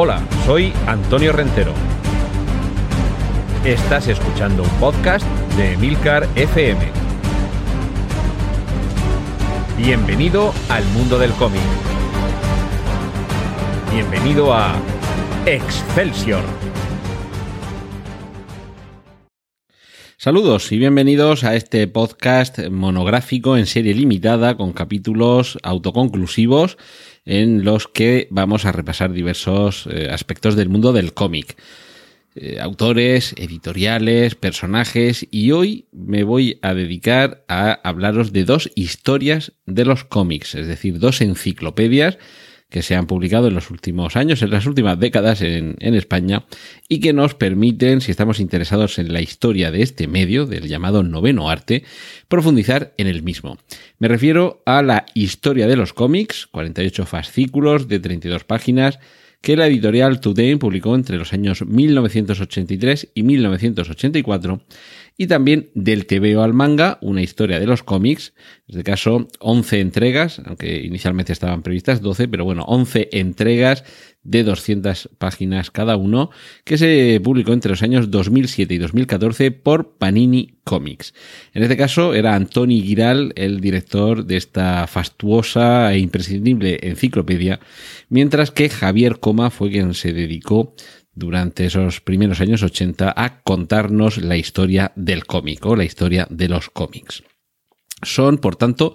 Hola, soy Antonio Rentero. Estás escuchando un podcast de Milcar FM. Bienvenido al mundo del cómic. Bienvenido a Excelsior. Saludos y bienvenidos a este podcast monográfico en serie limitada con capítulos autoconclusivos en los que vamos a repasar diversos eh, aspectos del mundo del cómic. Eh, autores, editoriales, personajes y hoy me voy a dedicar a hablaros de dos historias de los cómics, es decir, dos enciclopedias que se han publicado en los últimos años, en las últimas décadas en, España, y que nos permiten, si estamos interesados en la historia de este medio, del llamado noveno arte, profundizar en el mismo. Me refiero a la historia de los cómics, 48 fascículos de 32 páginas, que la editorial Today publicó entre los años 1983 y 1984 y también del TVO al manga, una historia de los cómics, en este caso 11 entregas, aunque inicialmente estaban previstas 12, pero bueno, 11 entregas de 200 páginas cada uno, que se publicó entre los años 2007 y 2014 por Panini Comics. En este caso era Antoni Giral el director de esta fastuosa e imprescindible enciclopedia, mientras que Javier Coma fue quien se dedicó durante esos primeros años 80 a contarnos la historia del cómic o la historia de los cómics. Son, por tanto,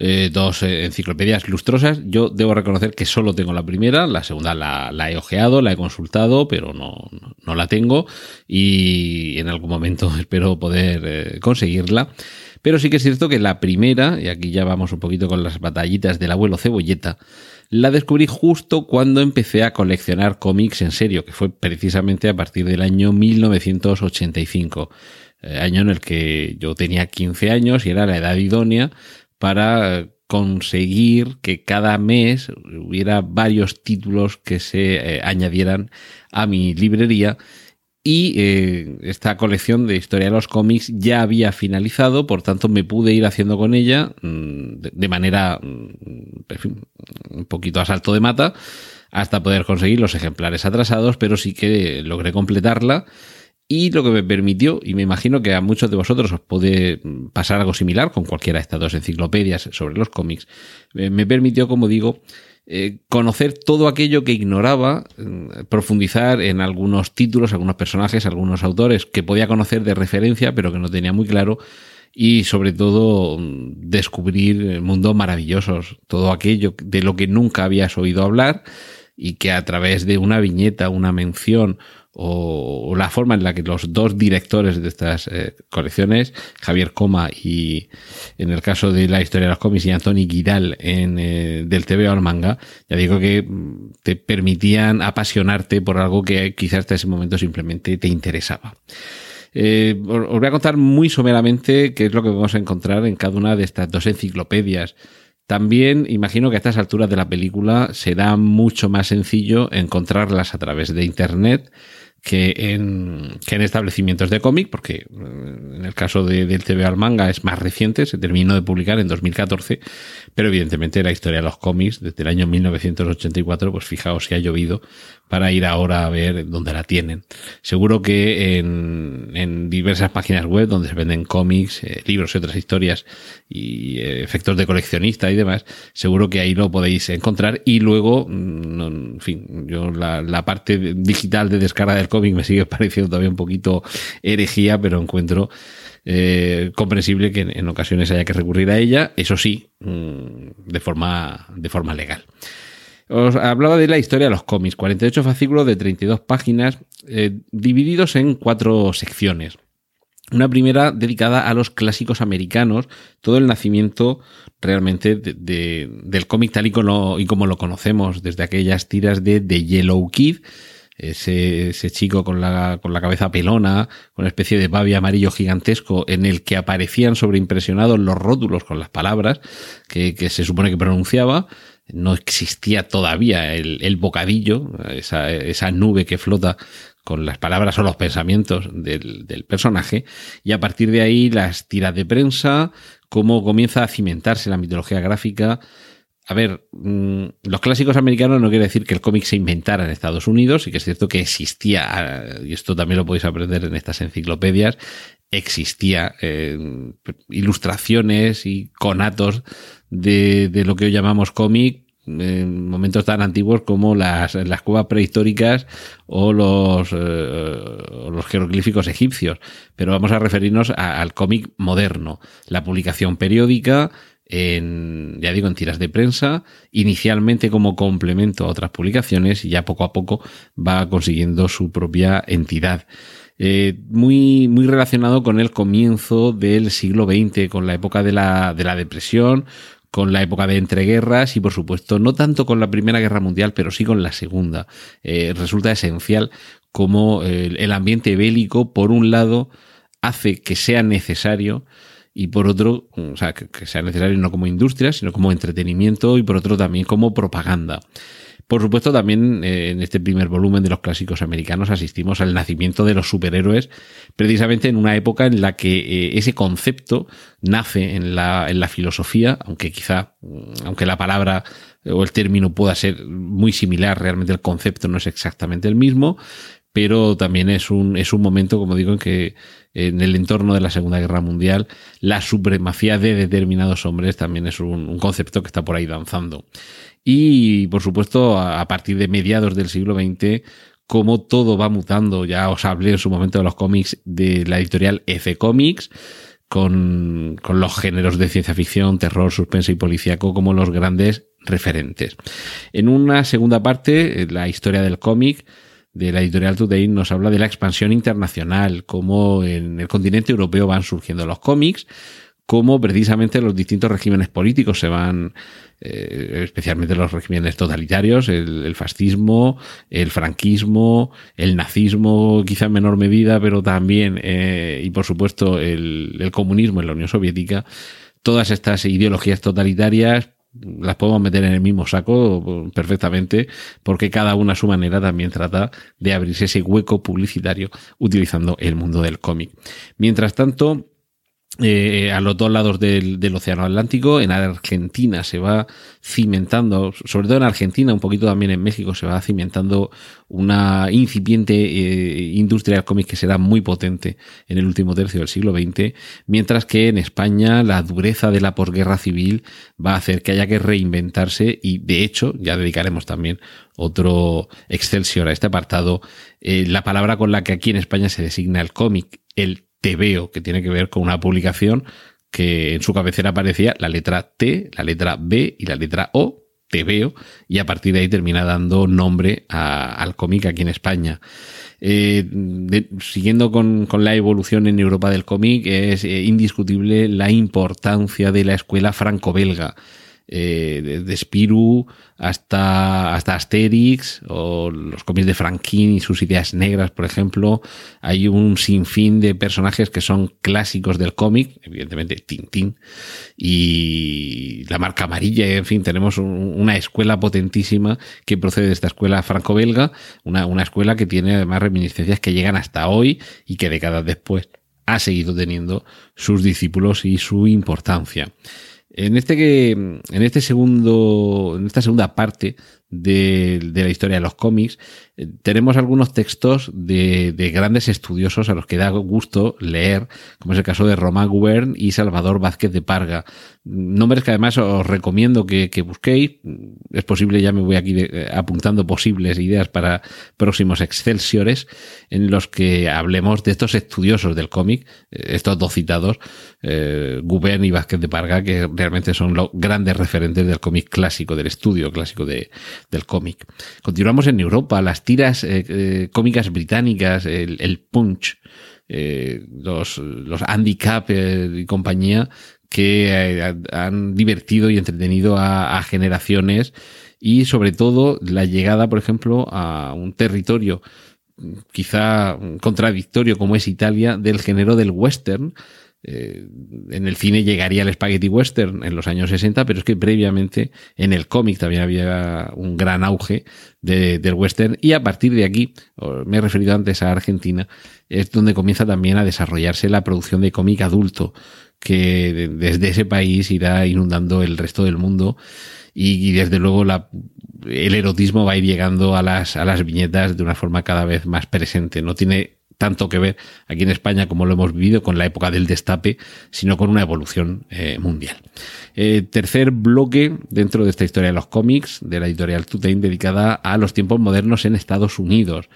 eh, dos eh, enciclopedias lustrosas. Yo debo reconocer que solo tengo la primera, la segunda la, he ojeado, la he consultado, pero no, no, la tengo y en algún momento espero poder eh, conseguirla. Pero sí que es cierto que la primera, y aquí ya vamos un poquito con las batallitas del abuelo cebolleta, la descubrí justo cuando empecé a coleccionar cómics en serio, que fue precisamente a partir del año 1985, eh, año en el que yo tenía 15 años y era la edad idónea para conseguir que cada mes hubiera varios títulos que se eh, añadieran a mi librería y eh, esta colección de historia de los cómics ya había finalizado, por tanto me pude ir haciendo con ella mm, de, manera mm, un poquito a salto de mata hasta poder conseguir los ejemplares atrasados, pero sí que logré completarla. Y lo que me permitió, y me imagino que a muchos de vosotros os puede pasar algo similar con cualquiera de estas dos enciclopedias sobre los cómics, eh, me permitió, como digo, eh, conocer todo aquello que ignoraba, mm, profundizar en algunos títulos, algunos personajes, algunos autores que podía conocer de referencia, pero que no tenía muy claro, y sobre todo mm, descubrir mundos maravillosos, todo aquello de lo que nunca habías oído hablar y que a través de una viñeta, una mención o, la forma en la que los dos directores de estas eh, colecciones, Javier Coma y en el caso de la historia de los cómics y Anthony Giral en, eh, del TV al manga, ya digo que mm, te permitían apasionarte por algo que quizás hasta ese momento simplemente te interesaba. Eh, os voy a contar muy someramente qué es lo que vamos a encontrar en cada una de estas dos enciclopedias. También imagino que a estas alturas de la película será mucho más sencillo encontrarlas a través de Internet que en, que en establecimientos de cómic, porque eh, en el caso de, del TV al manga es más reciente, se terminó de publicar en 2014, pero evidentemente la historia de los cómics desde el año 1984, pues fijaos si ha llovido para ir ahora a ver dónde la tienen. Seguro que en, en diversas páginas web donde se venden cómics, eh, libros y otras historias y eh, efectos de coleccionista y demás, seguro que ahí lo podéis encontrar y luego, mm, en fin, yo la, la parte digital de descarga del cómic me sigue pareciendo todavía un poquito herejía, pero encuentro eh, comprensible que en, ocasiones haya que recurrir a ella, eso sí, mm, de forma, de forma legal. Os hablaba de la historia de los cómics, 48 fascículos de 32 páginas, eh, divididos en cuatro secciones. Una primera dedicada a los clásicos americanos, todo el nacimiento realmente del cómic tal y como, y como lo conocemos, desde aquellas tiras de The Yellow Kid, ese, ese chico con la, con la cabeza pelona, con una especie de babi amarillo gigantesco en el que aparecían sobreimpresionados los rótulos con las palabras que, que se supone que pronunciaba. No existía todavía el, el bocadillo, esa, esa nube que flota con las palabras o los pensamientos del, del, personaje, y a partir de ahí las tiras de prensa, cómo comienza a cimentarse la mitología gráfica, a ver, mm, los clásicos americanos no quiere decir que el cómic se inventara en Estados Unidos y que es cierto que existía, ah, y esto también lo podéis aprender en estas enciclopedias, existía eh, ilustraciones y conatos de, de lo que hoy llamamos cómic en momentos tan antiguos como las, las cuevas prehistóricas o los, eh, los jeroglíficos egipcios. Pero vamos a referirnos al cómic moderno, la publicación periódica, en, ya digo, en tiras de prensa, inicialmente como complemento a otras publicaciones y ya poco a poco va consiguiendo su propia entidad. Eh, muy, muy relacionado con el comienzo del siglo XX, con la época de la, de la depresión, con la época de entreguerras y por supuesto no tanto con la Primera Guerra Mundial, pero sí con la Segunda. Eh, resulta esencial como el, el ambiente bélico, por un lado, hace que sea necesario y por otro, o sea, que, sea necesario no como industria, sino como entretenimiento y por otro también como propaganda. Por supuesto, también eh, en este primer volumen de los clásicos americanos asistimos al nacimiento de los superhéroes, precisamente en una época en la que eh, ese concepto nace en la, en la filosofía, aunque quizá, aunque la palabra o el término pueda ser muy similar, realmente el concepto no es exactamente el mismo, pero también es un, es un momento, como digo, en que en el entorno de la Segunda Guerra Mundial, la supremacía de determinados hombres también es un, concepto que está por ahí danzando. Y, por supuesto, a, partir de mediados del siglo XX, como todo va mutando, ya os hablé en su momento de los cómics de la editorial F Comics, con, con, los géneros de ciencia ficción, terror, suspense y policíaco como los grandes referentes. En una segunda parte, la historia del cómic, de la editorial Today nos habla de la expansión internacional, cómo en el continente europeo van surgiendo los cómics, cómo precisamente los distintos regímenes políticos se van, eh, especialmente los regímenes totalitarios, el, fascismo, el franquismo, el nazismo, quizá en menor medida, pero también, eh, y por supuesto, el comunismo en la Unión Soviética, todas estas ideologías totalitarias las podemos meter en el mismo saco perfectamente, porque cada una a su manera también trata de abrirse ese hueco publicitario utilizando el mundo del cómic. Mientras tanto, eh, a los dos lados del, Océano Atlántico. En Argentina se va cimentando, sobre todo en Argentina, un poquito también en México, se va cimentando una incipiente eh, industria del cómic que será muy potente en el último tercio del siglo XX, mientras que en España la dureza de la posguerra civil va a hacer que haya que reinventarse y de hecho ya dedicaremos también otro excelsior a este apartado, eh, la palabra con la que aquí en España se designa el cómic, el veo, que tiene que ver con una publicación que en su cabecera aparecía la letra T, la letra B y la letra O, te veo, y a partir de ahí termina dando nombre a, al cómic aquí en España. Eh, siguiendo con, con, la evolución en Europa del cómic, es eh, indiscutible la importancia de la escuela franco-belga eh, de, Spirou hasta, hasta Asterix o los cómics de Franquin y sus ideas negras, por ejemplo. Hay un sinfín de personajes que son clásicos del cómic, evidentemente Tintín y la marca amarilla, en fin, tenemos un, una escuela potentísima que procede de esta escuela franco-belga, una, una escuela que tiene además reminiscencias que llegan hasta hoy y que décadas después ha seguido teniendo sus discípulos y su importancia. En este que, en este segundo, en esta segunda parte de, de la historia de los cómics, eh, tenemos algunos textos de, de, grandes estudiosos a los que da gusto leer, como es el caso de Román Gubern y Salvador Vázquez de Parga. Nombres que además os recomiendo que, que busquéis. Es posible, ya me voy aquí eh, apuntando posibles ideas para próximos Excelsiores en los que hablemos de estos estudiosos del cómic, eh, estos dos citados, eh, Gubern y Vázquez de Parga, que realmente son los grandes referentes del cómic clásico, del estudio clásico de, del cómic. Continuamos en Europa, las tiras eh, eh, cómicas británicas, el, Punch, eh, los, los Handicap y compañía, que han divertido y entretenido a, a generaciones y sobre todo la llegada, por ejemplo, a un territorio quizá contradictorio como es Italia del género del western, eh, en el cine llegaría el spaghetti western en los años 60, pero es que previamente en el cómic también había un gran auge de, del western y a partir de aquí, me he referido antes a Argentina, es donde comienza también a desarrollarse la producción de cómic adulto que desde ese país irá inundando el resto del mundo y, desde luego el erotismo va a ir llegando a las, a las viñetas de una forma cada vez más presente. No tiene tanto que ver aquí en España como lo hemos vivido con la época del destape, sino con una evolución eh, mundial. Eh, tercer bloque dentro de esta historia de los cómics de la editorial Tutain dedicada a los tiempos modernos en Estados Unidos.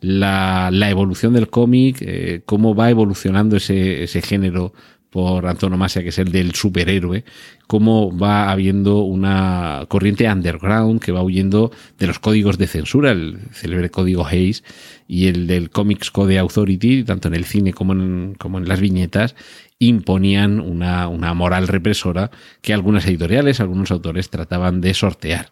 La, la evolución del cómic, eh, cómo va evolucionando ese género por antonomasia, que es el del superhéroe, cómo va habiendo una corriente underground que va huyendo de los códigos de censura, el célebre código Hayes y el del Comics Code Authority, tanto en el cine como en, como en las viñetas, imponían una, una moral represora que algunas editoriales, algunos autores trataban de sortear.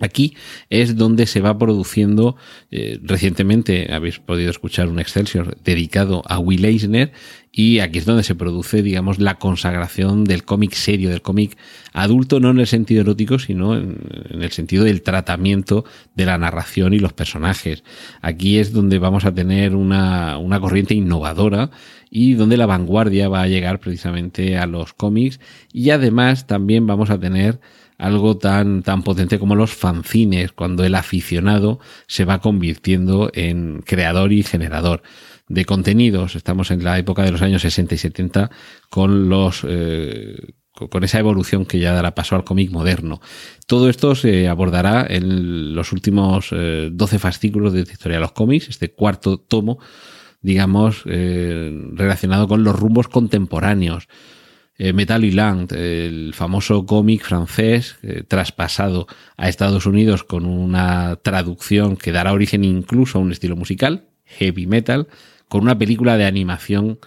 Aquí es donde se va produciendo, eh, recientemente habéis podido escuchar un Excelsior dedicado a Will Eisner y aquí es donde se produce, digamos, la consagración del cómic serio, del cómic adulto, no en el sentido erótico, sino en, el sentido del tratamiento de la narración y los personajes. Aquí es donde vamos a tener una, una corriente innovadora y donde la vanguardia va a llegar precisamente a los cómics y además también vamos a tener algo tan, tan potente como los fanzines, cuando el aficionado se va convirtiendo en creador y generador de contenidos. Estamos en la época de los años 60 y 70 con los eh, con esa evolución que ya dará paso al cómic moderno. Todo esto se abordará en los últimos 12 eh, fascículos de historia de los cómics, este cuarto tomo, digamos, eh, relacionado con los rumbos contemporáneos eh, Metal y Land, el famoso cómic francés eh, traspasado a Estados Unidos con una traducción que dará origen incluso a un estilo musical, heavy metal, con una película de animación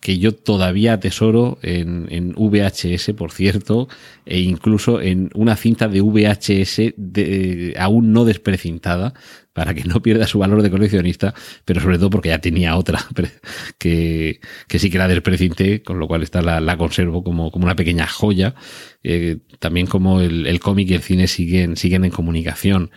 que yo todavía atesoro en, en, VHS, por cierto, e incluso en una cinta de VHS de, aún no desprecintada, para que no pierda su valor de coleccionista, pero sobre todo porque ya tenía otra que, que sí que era desprecinté, con lo cual esta la, la conservo como, como una pequeña joya. Eh, también como el, el cómic y el cine siguen, siguen en comunicación.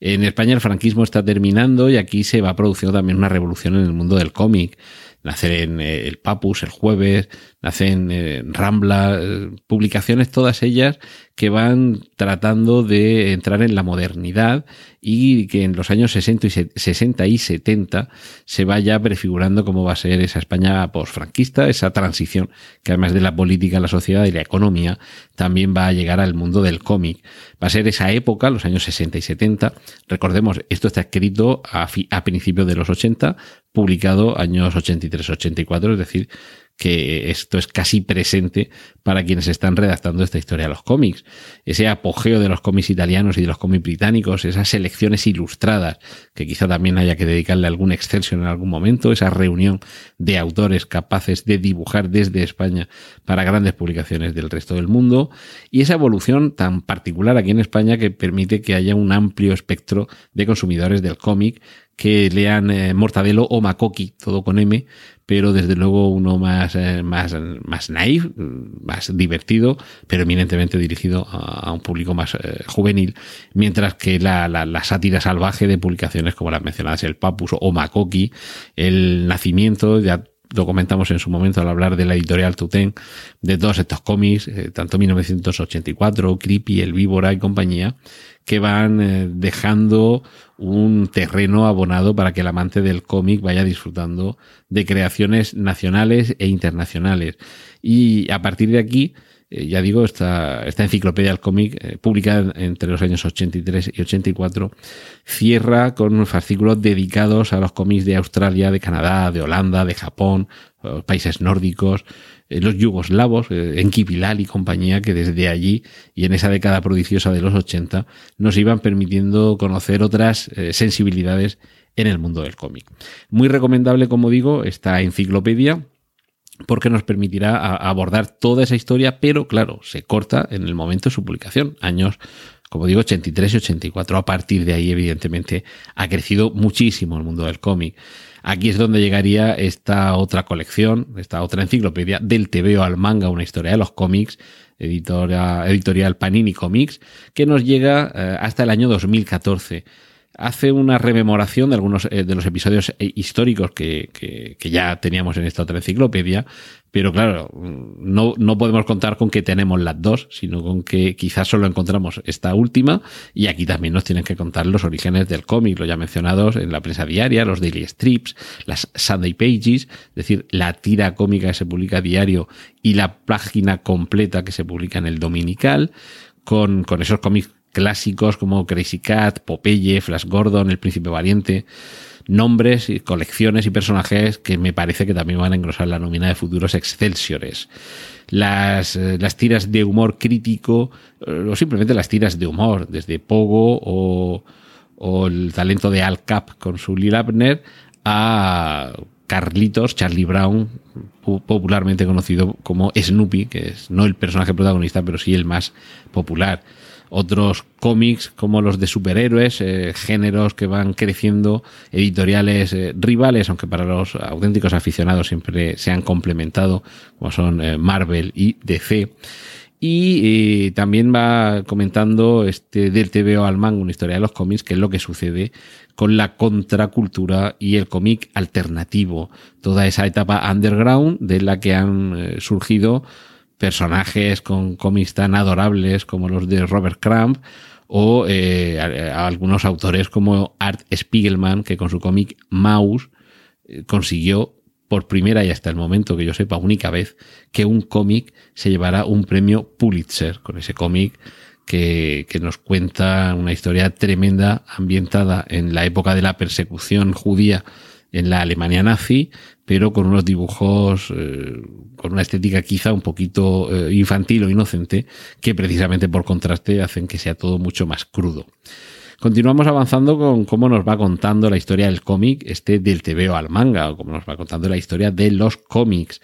En España el franquismo está terminando y aquí se va produciendo también una revolución en el mundo del cómic nacen eh, el Papus el jueves, nacen eh, Rambla, eh, publicaciones todas ellas que van tratando de entrar en la modernidad y que en los años 60 y, 60 y 70 se vaya prefigurando cómo va a ser esa España posfranquista, esa transición que además de la política, la sociedad y la economía también va a llegar al mundo del cómic. Va a ser esa época, los años 60 y 70. Recordemos, esto está escrito a, a principios de los 80, publicado años 83-84, es decir, que esto es casi presente para quienes están redactando esta historia de los cómics. Ese apogeo de los cómics italianos y de los cómics británicos, esas selecciones ilustradas, que quizá también haya que dedicarle algún excelsión en algún momento, esa reunión de autores capaces de dibujar desde España para grandes publicaciones del resto del mundo, y esa evolución tan particular aquí en España que permite que haya un amplio espectro de consumidores del cómic que lean eh, Mortadelo o Makoki, todo con M, pero desde luego uno más, eh, más, más naif, más divertido, pero eminentemente dirigido a, un público más eh, juvenil, mientras que la, la, la, sátira salvaje de publicaciones como las mencionadas, el Papus o Makoki, el nacimiento, ya lo comentamos en su momento al hablar de la editorial Tuten, de todos estos cómics, eh, tanto 1984, Creepy, El Víbora y compañía, que van eh, dejando un terreno abonado para que el amante del cómic vaya disfrutando de creaciones nacionales e internacionales. Y a partir de aquí, eh, ya digo, esta, enciclopedia del cómic, eh, publicada entre los años 83 y 84, cierra con fascículos dedicados a los cómics de Australia, de Canadá, de Holanda, de Japón, países nórdicos, eh, los yugoslavos, en Kipilal y compañía, que desde allí y en esa década prodigiosa de los 80 nos iban permitiendo conocer otras sensibilidades en el mundo del cómic. Muy recomendable, como digo, esta enciclopedia porque nos permitirá abordar toda esa historia, pero claro, se corta en el momento de su publicación, años, como digo, 83 y 84. A partir de ahí, evidentemente, ha crecido muchísimo el mundo del cómic. Aquí es donde llegaría esta otra colección, esta otra enciclopedia del TVO al manga, una historia de los cómics, editorial, Panini Comics, que nos llega eh, hasta el año 2014. Hace una rememoración de algunos eh, de los episodios eh, históricos que, que, ya teníamos en esta otra enciclopedia, pero claro, no, no podemos contar con que tenemos las dos, sino con que quizás solo encontramos esta última y aquí también nos tienen que contar los orígenes del cómic, los ya mencionados en la prensa diaria, los daily strips, las Sunday pages, es decir, la tira cómica que se publica a diario y la página completa que se publica en el dominical, con, con esos cómics clásicos como Crazy Cat, Popeye, Flash Gordon, El Príncipe Valiente, nombres y colecciones y personajes que me parece que también van a engrosar la nómina de futuros Excelsiores. Las, eh, las tiras de humor crítico, eh, o simplemente las tiras de humor, desde Pogo o, o el talento de Al Cap con su Lil Abner a Carlitos, Charlie Brown, popularmente conocido como Snoopy, que es no el personaje protagonista, pero sí el más popular otros cómics como los de superhéroes, eh, géneros que van creciendo, editoriales eh, rivales, aunque para los auténticos aficionados siempre se han complementado, como son eh, Marvel y DC. Y también va comentando este del TVO al manga, una historia de los cómics, que es lo que sucede con la contracultura y el cómic alternativo. Toda esa etapa underground de la que han surgido personajes con cómics tan adorables como los de Robert Crumb o eh, algunos autores como Art Spiegelman, que con su cómic Mouse eh, consiguió por primera y hasta el momento que yo sepa única vez que un cómic se llevara un premio Pulitzer con ese cómic que, que, nos cuenta una historia tremenda ambientada en la época de la persecución judía en la Alemania nazi, pero con unos dibujos, eh, con una estética quizá un poquito eh, infantil o inocente, que precisamente por contraste hacen que sea todo mucho más crudo. Continuamos avanzando con cómo nos va contando la historia del cómic, este del TVO al manga, o cómo nos va contando la historia de los cómics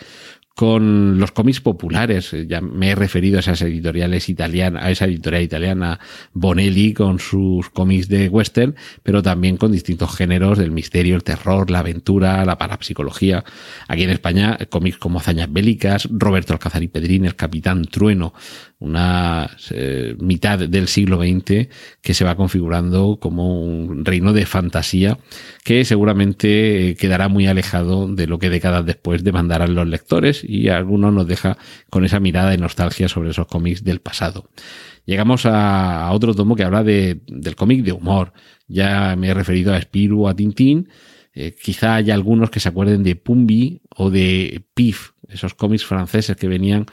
con los cómics populares. Ya me he referido a esas editoriales italianas, a esa editorial italiana Bonelli con sus cómics de western, pero también con distintos géneros del misterio, el terror, la aventura, la parapsicología. Aquí en España, cómics como Hazañas Bélicas, Roberto Alcázar y Pedrín, El Capitán Trueno, una eh, mitad del siglo XX que se va configurando como un reino de fantasía que seguramente quedará muy alejado de lo que décadas después demandarán los lectores y algunos nos deja con esa mirada de nostalgia sobre esos cómics del pasado. Llegamos a, otro tomo que habla de, del cómic de humor. Ya me he referido a Spirou, a Tintín. Eh, quizá haya algunos que se acuerden de Pumbi o de Pif, esos cómics franceses que venían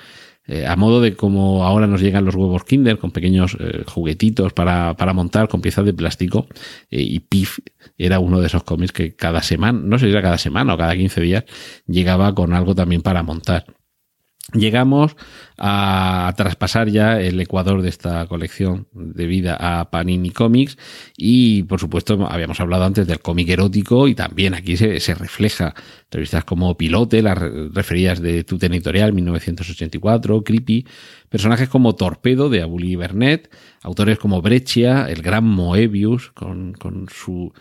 eh, a modo de como ahora nos llegan los huevos Kinder con pequeños eh, juguetitos para, para, montar con piezas de plástico eh, y Pif era uno de esos cómics que cada semana, no sé si era cada semana o cada 15 días, llegaba con algo también para montar. Llegamos a traspasar ya el ecuador de esta colección de vida a Panini Comics y por supuesto habíamos hablado antes del cómic erótico y también aquí se, refleja revistas como Pilote, las referidas de Tuten Editorial 1984, Creepy, personajes como Torpedo de Abuli Bernet, autores como Breccia, el gran Moebius con, con su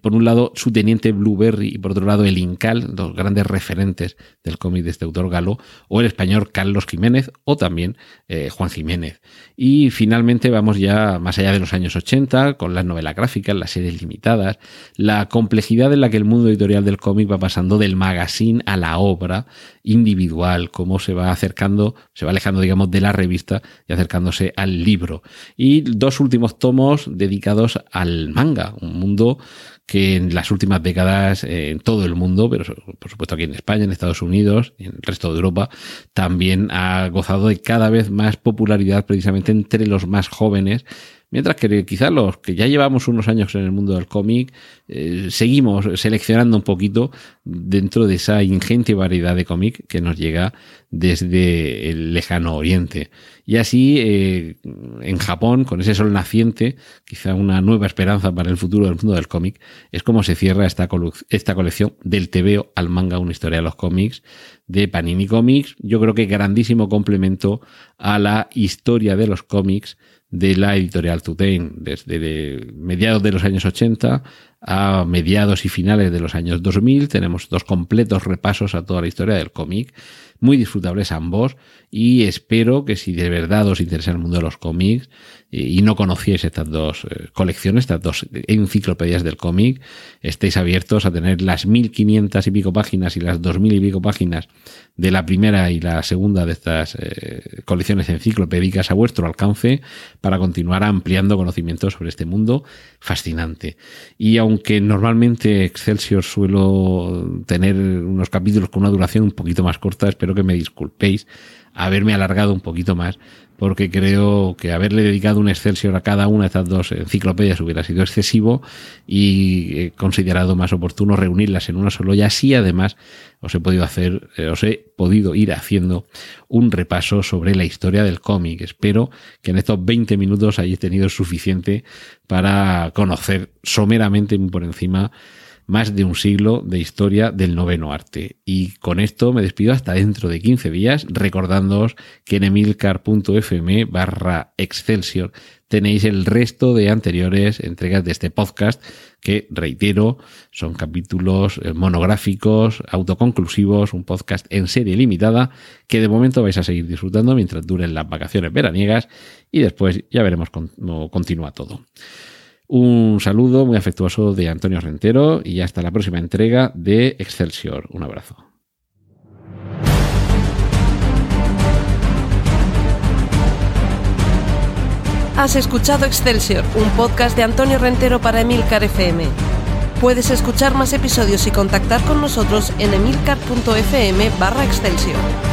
por un lado su teniente Blueberry y por otro lado el Incal, dos grandes referentes del cómic de este autor galo, o el español Carlos Jiménez o también eh, Juan Jiménez. Y finalmente vamos ya más allá de los años 80 con las novelas gráficas, las series limitadas, la complejidad en la que el mundo editorial del cómic va pasando del magazine a la obra individual, cómo se va acercando, se va alejando digamos de la revista y acercándose al libro. Y dos últimos tomos dedicados al manga, un mundo que en las últimas décadas eh, en todo el mundo, pero por supuesto aquí en España, en Estados Unidos en el resto de Europa, también ha gozado de cada vez más popularidad precisamente entre los más jóvenes Mientras que quizás los que ya llevamos unos años en el mundo del cómic, eh, seguimos seleccionando un poquito dentro de esa ingente variedad de cómic que nos llega desde el lejano oriente. Y así, eh, en Japón, con ese sol naciente, quizá una nueva esperanza para el futuro del mundo del cómic, es como se cierra esta, colección del TVO al manga, una historia de los cómics, de Panini Comics. Yo creo que grandísimo complemento a la historia de los cómics de la editorial Tutain, desde mediados de los años 80 a mediados y finales de los años 2000. Tenemos dos completos repasos a toda la historia del cómic, muy disfrutables ambos, y espero que si de verdad os interesa el mundo de los cómics eh, y no conocíais estas dos eh, colecciones, estas dos enciclopedias del cómic, estéis abiertos a tener las 1500 y pico páginas y las 2000 y pico páginas de la primera y la segunda de estas eh, colecciones enciclopédicas a vuestro alcance para continuar ampliando conocimientos sobre este mundo fascinante. Y aunque normalmente Excelsior suelo tener unos capítulos con una duración un poquito más corta, espero que me disculpéis haberme alargado un poquito más, porque creo que haberle dedicado un Excelsior a cada una de estas dos enciclopedias hubiera sido excesivo y he considerado más oportuno reunirlas en una solo y así además os he podido hacer, eh, os he podido ir haciendo un repaso sobre la historia del cómic. Espero que en estos 20 minutos hayáis tenido suficiente para conocer someramente por encima más de un siglo de historia del noveno arte. Y con esto me despido hasta dentro de 15 días, recordándoos que en emilcar.fm barra Excelsior tenéis el resto de anteriores entregas de este podcast que, reitero, son capítulos eh, monográficos, autoconclusivos, un podcast en serie limitada que de momento vais a seguir disfrutando mientras duren las vacaciones veraniegas y después ya veremos cómo continúa todo. Un saludo muy afectuoso de Antonio Rentero y hasta la próxima entrega de Excelsior. Un abrazo. Has escuchado Excelsior, un podcast de Antonio Rentero para Emilcar FM. Puedes escuchar más episodios y contactar con nosotros en emilcar.fm barra Excelsior.